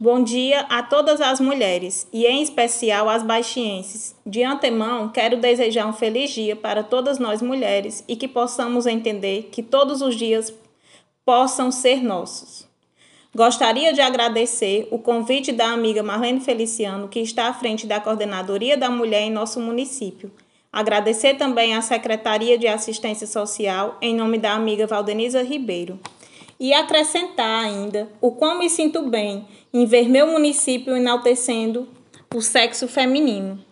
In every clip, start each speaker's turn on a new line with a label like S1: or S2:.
S1: Bom dia a todas as mulheres e, em especial, às baixienses. De antemão, quero desejar um feliz dia para todas nós mulheres e que possamos entender que todos os dias possam ser nossos. Gostaria de agradecer o convite da amiga Marlene Feliciano, que está à frente da Coordenadoria da Mulher em nosso município. Agradecer também à Secretaria de Assistência Social, em nome da amiga Valdeniza Ribeiro e acrescentar ainda o quão me sinto bem em ver meu município enaltecendo o sexo feminino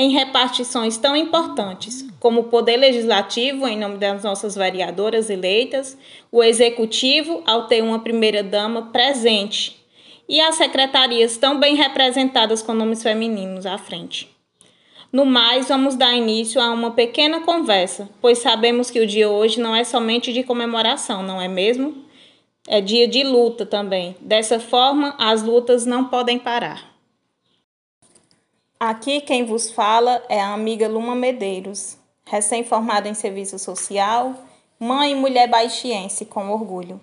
S1: em repartições tão importantes como o Poder Legislativo, em nome das nossas vereadoras eleitas, o Executivo, ao ter uma primeira-dama presente, e as secretarias tão bem representadas com nomes femininos à frente. No mais, vamos dar início a uma pequena conversa, pois sabemos que o dia hoje não é somente de comemoração, não é mesmo? É dia de luta também. Dessa forma, as lutas não podem parar. Aqui quem vos fala é a amiga Luma Medeiros, recém-formada em serviço social, mãe e mulher baixiense com orgulho.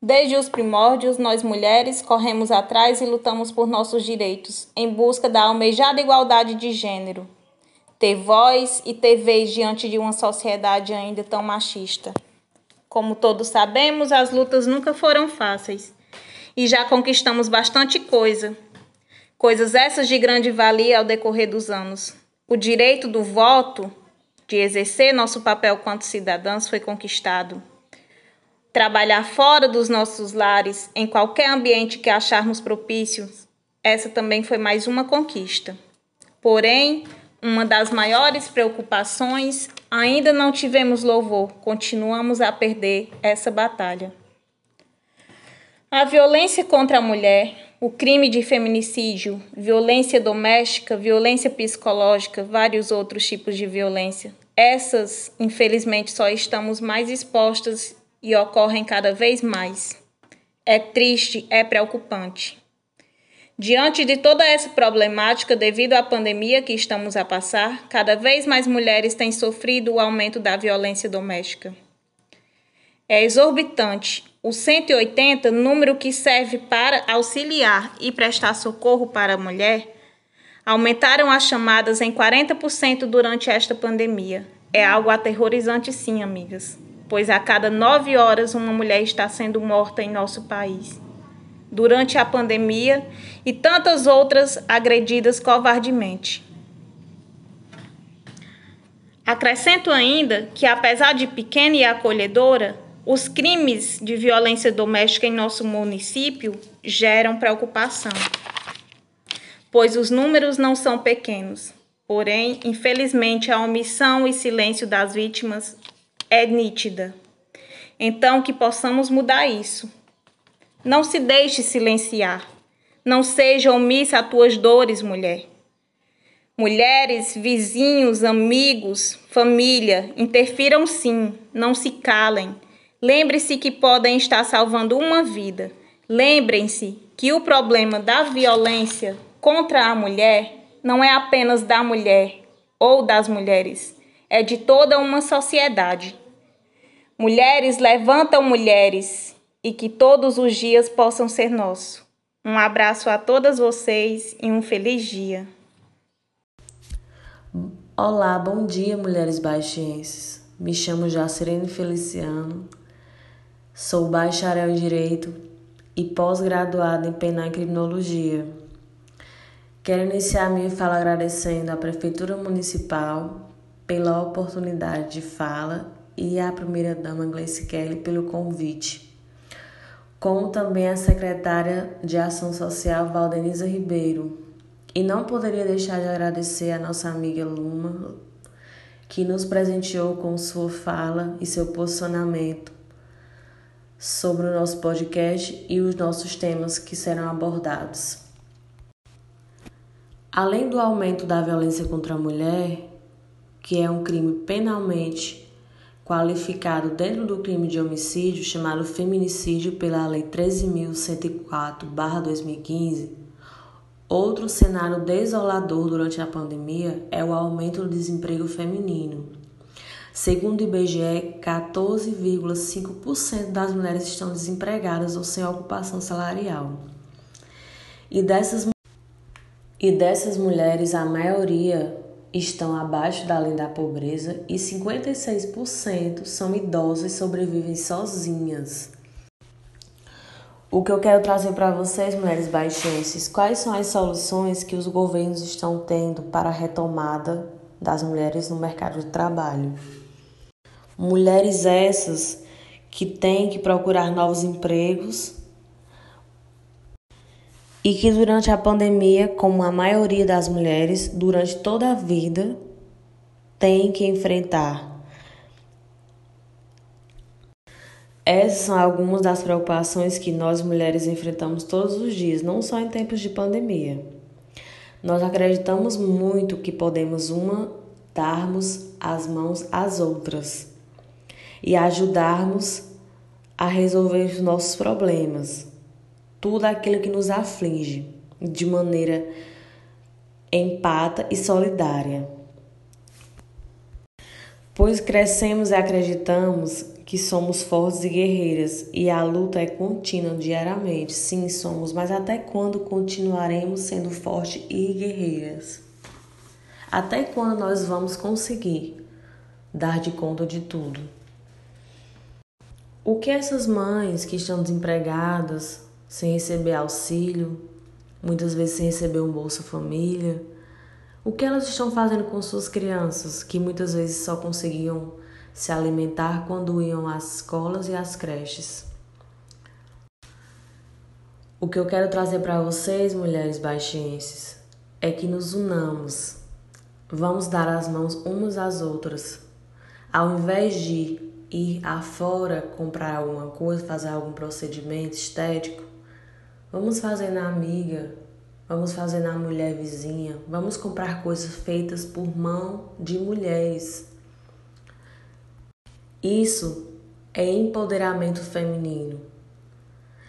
S1: Desde os primórdios, nós mulheres corremos atrás e lutamos por nossos direitos, em busca da almejada igualdade de gênero, ter voz e ter vez diante de uma sociedade ainda tão machista. Como todos sabemos, as lutas nunca foram fáceis e já conquistamos bastante coisa. Coisas essas de grande valia ao decorrer dos anos. O direito do voto, de exercer nosso papel quanto cidadãs, foi conquistado. Trabalhar fora dos nossos lares, em qualquer ambiente que acharmos propício, essa também foi mais uma conquista. Porém, uma das maiores preocupações, ainda não tivemos louvor, continuamos a perder essa batalha. A violência contra a mulher, o crime de feminicídio, violência doméstica, violência psicológica, vários outros tipos de violência. Essas, infelizmente, só estamos mais expostas e ocorrem cada vez mais. É triste, é preocupante. Diante de toda essa problemática devido à pandemia que estamos a passar, cada vez mais mulheres têm sofrido o aumento da violência doméstica. É exorbitante. O 180, número que serve para auxiliar e prestar socorro para a mulher, aumentaram as chamadas em 40% durante esta pandemia. É algo aterrorizante, sim, amigas, pois a cada nove horas uma mulher está sendo morta em nosso país durante a pandemia e tantas outras agredidas covardemente. Acrescento ainda que, apesar de pequena e acolhedora, os crimes de violência doméstica em nosso município geram preocupação, pois os números não são pequenos. Porém, infelizmente, a omissão e silêncio das vítimas é nítida. Então, que possamos mudar isso não se deixe silenciar. Não seja omissa a tuas dores, mulher. Mulheres, vizinhos, amigos, família, interfiram sim, não se calem. Lembre-se que podem estar salvando uma vida. Lembrem-se que o problema da violência contra a mulher não é apenas da mulher ou das mulheres, é de toda uma sociedade. Mulheres levantam mulheres e que todos os dias possam ser nossos. Um abraço a todas vocês e um feliz dia.
S2: Olá, bom dia, mulheres baixienses. Me chamo Jacerene Feliciano, sou bacharel em Direito e pós-graduada em Penal e Criminologia. Quero iniciar minha fala agradecendo à Prefeitura Municipal pela oportunidade de fala e à primeira-dama Gleice Kelly pelo convite como também a secretária de Ação Social Valdeniza Ribeiro. E não poderia deixar de agradecer a nossa amiga Luma, que nos presenteou com sua fala e seu posicionamento sobre o nosso podcast e os nossos temas que serão abordados. Além do aumento da violência contra a mulher, que é um crime penalmente qualificado dentro do crime de homicídio chamado feminicídio pela Lei 13.104/2015. Outro cenário desolador durante a pandemia é o aumento do desemprego feminino. Segundo o IBGE, 14,5% das mulheres estão desempregadas ou sem ocupação salarial. E dessas, e dessas mulheres, a maioria estão abaixo da linha da pobreza e 56% são idosas e sobrevivem sozinhas. O que eu quero trazer para vocês, mulheres baixenses, quais são as soluções que os governos estão tendo para a retomada das mulheres no mercado de trabalho? Mulheres essas que têm que procurar novos empregos e que durante a pandemia, como a maioria das mulheres, durante toda a vida, tem que enfrentar. Essas são algumas das preocupações que nós mulheres enfrentamos todos os dias, não só em tempos de pandemia. Nós acreditamos muito que podemos uma darmos as mãos às outras e ajudarmos a resolver os nossos problemas tudo aquilo que nos aflige de maneira empata e solidária. Pois crescemos e acreditamos que somos fortes e guerreiras e a luta é contínua diariamente. Sim, somos, mas até quando continuaremos sendo fortes e guerreiras? Até quando nós vamos conseguir dar de conta de tudo? O que essas mães que estão desempregadas, sem receber auxílio, muitas vezes sem receber um Bolsa Família. O que elas estão fazendo com suas crianças, que muitas vezes só conseguiam se alimentar quando iam às escolas e às creches? O que eu quero trazer para vocês, mulheres baixenses, é que nos unamos. Vamos dar as mãos umas às outras. Ao invés de ir afora comprar alguma coisa, fazer algum procedimento estético, Vamos fazer na amiga, vamos fazer na mulher vizinha, vamos comprar coisas feitas por mão de mulheres. Isso é empoderamento feminino.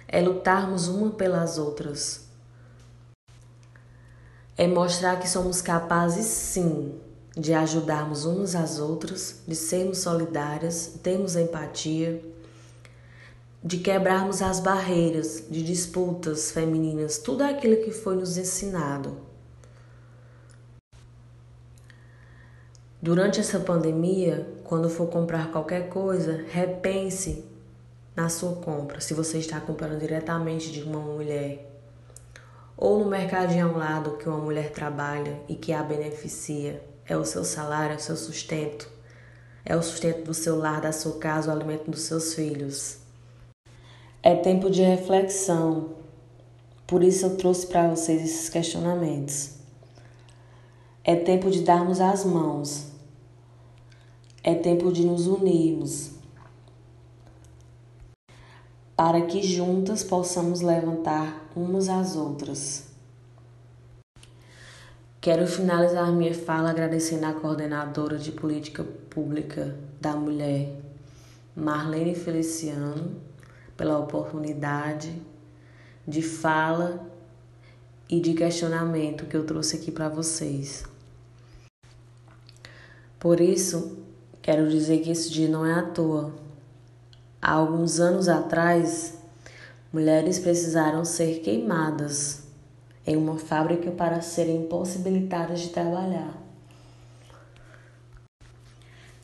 S2: É lutarmos uma pelas outras. É mostrar que somos capazes, sim, de ajudarmos umas às outras, de sermos solidárias, termos empatia de quebrarmos as barreiras de disputas femininas, tudo aquilo que foi nos ensinado. Durante essa pandemia, quando for comprar qualquer coisa, repense na sua compra, se você está comprando diretamente de uma mulher ou no mercadinho ao lado que uma mulher trabalha e que a beneficia, é o seu salário, é o seu sustento, é o sustento do seu lar, da sua casa, o alimento dos seus filhos. É tempo de reflexão. Por isso eu trouxe para vocês esses questionamentos. É tempo de darmos as mãos. É tempo de nos unirmos. Para que juntas possamos levantar umas às outras. Quero finalizar minha fala agradecendo à coordenadora de política pública da mulher, Marlene Feliciano pela oportunidade de fala e de questionamento que eu trouxe aqui para vocês. Por isso, quero dizer que esse dia não é à toa. Há alguns anos atrás, mulheres precisaram ser queimadas em uma fábrica para serem impossibilitadas de trabalhar.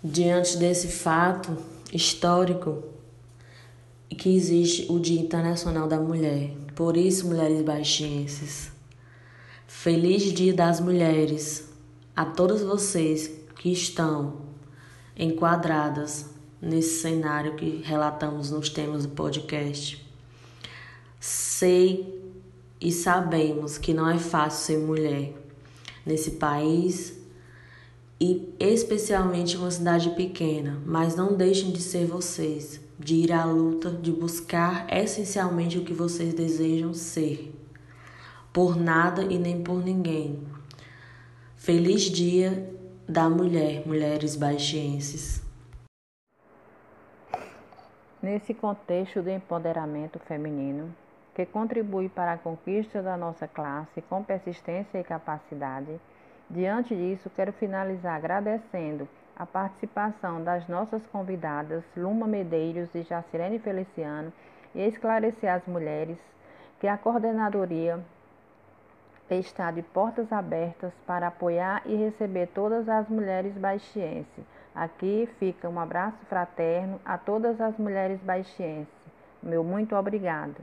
S2: Diante desse fato histórico, que existe o Dia Internacional da Mulher. Por isso, mulheres baixenses, feliz Dia das Mulheres a todas vocês que estão enquadradas nesse cenário que relatamos nos temas do podcast. Sei e sabemos que não é fácil ser mulher nesse país e especialmente uma cidade pequena, mas não deixem de ser vocês de ir à luta, de buscar essencialmente o que vocês desejam ser, por nada e nem por ninguém. Feliz Dia da Mulher, mulheres baixenses.
S1: Nesse contexto de empoderamento feminino, que contribui para a conquista da nossa classe com persistência e capacidade, diante disso, quero finalizar agradecendo a participação das nossas convidadas Luma Medeiros e Jacirene Feliciano e esclarecer às mulheres que a coordenadoria
S3: está de portas abertas para apoiar e receber todas as mulheres baixienses. Aqui fica um abraço fraterno a todas as mulheres baixienses. Meu muito obrigado.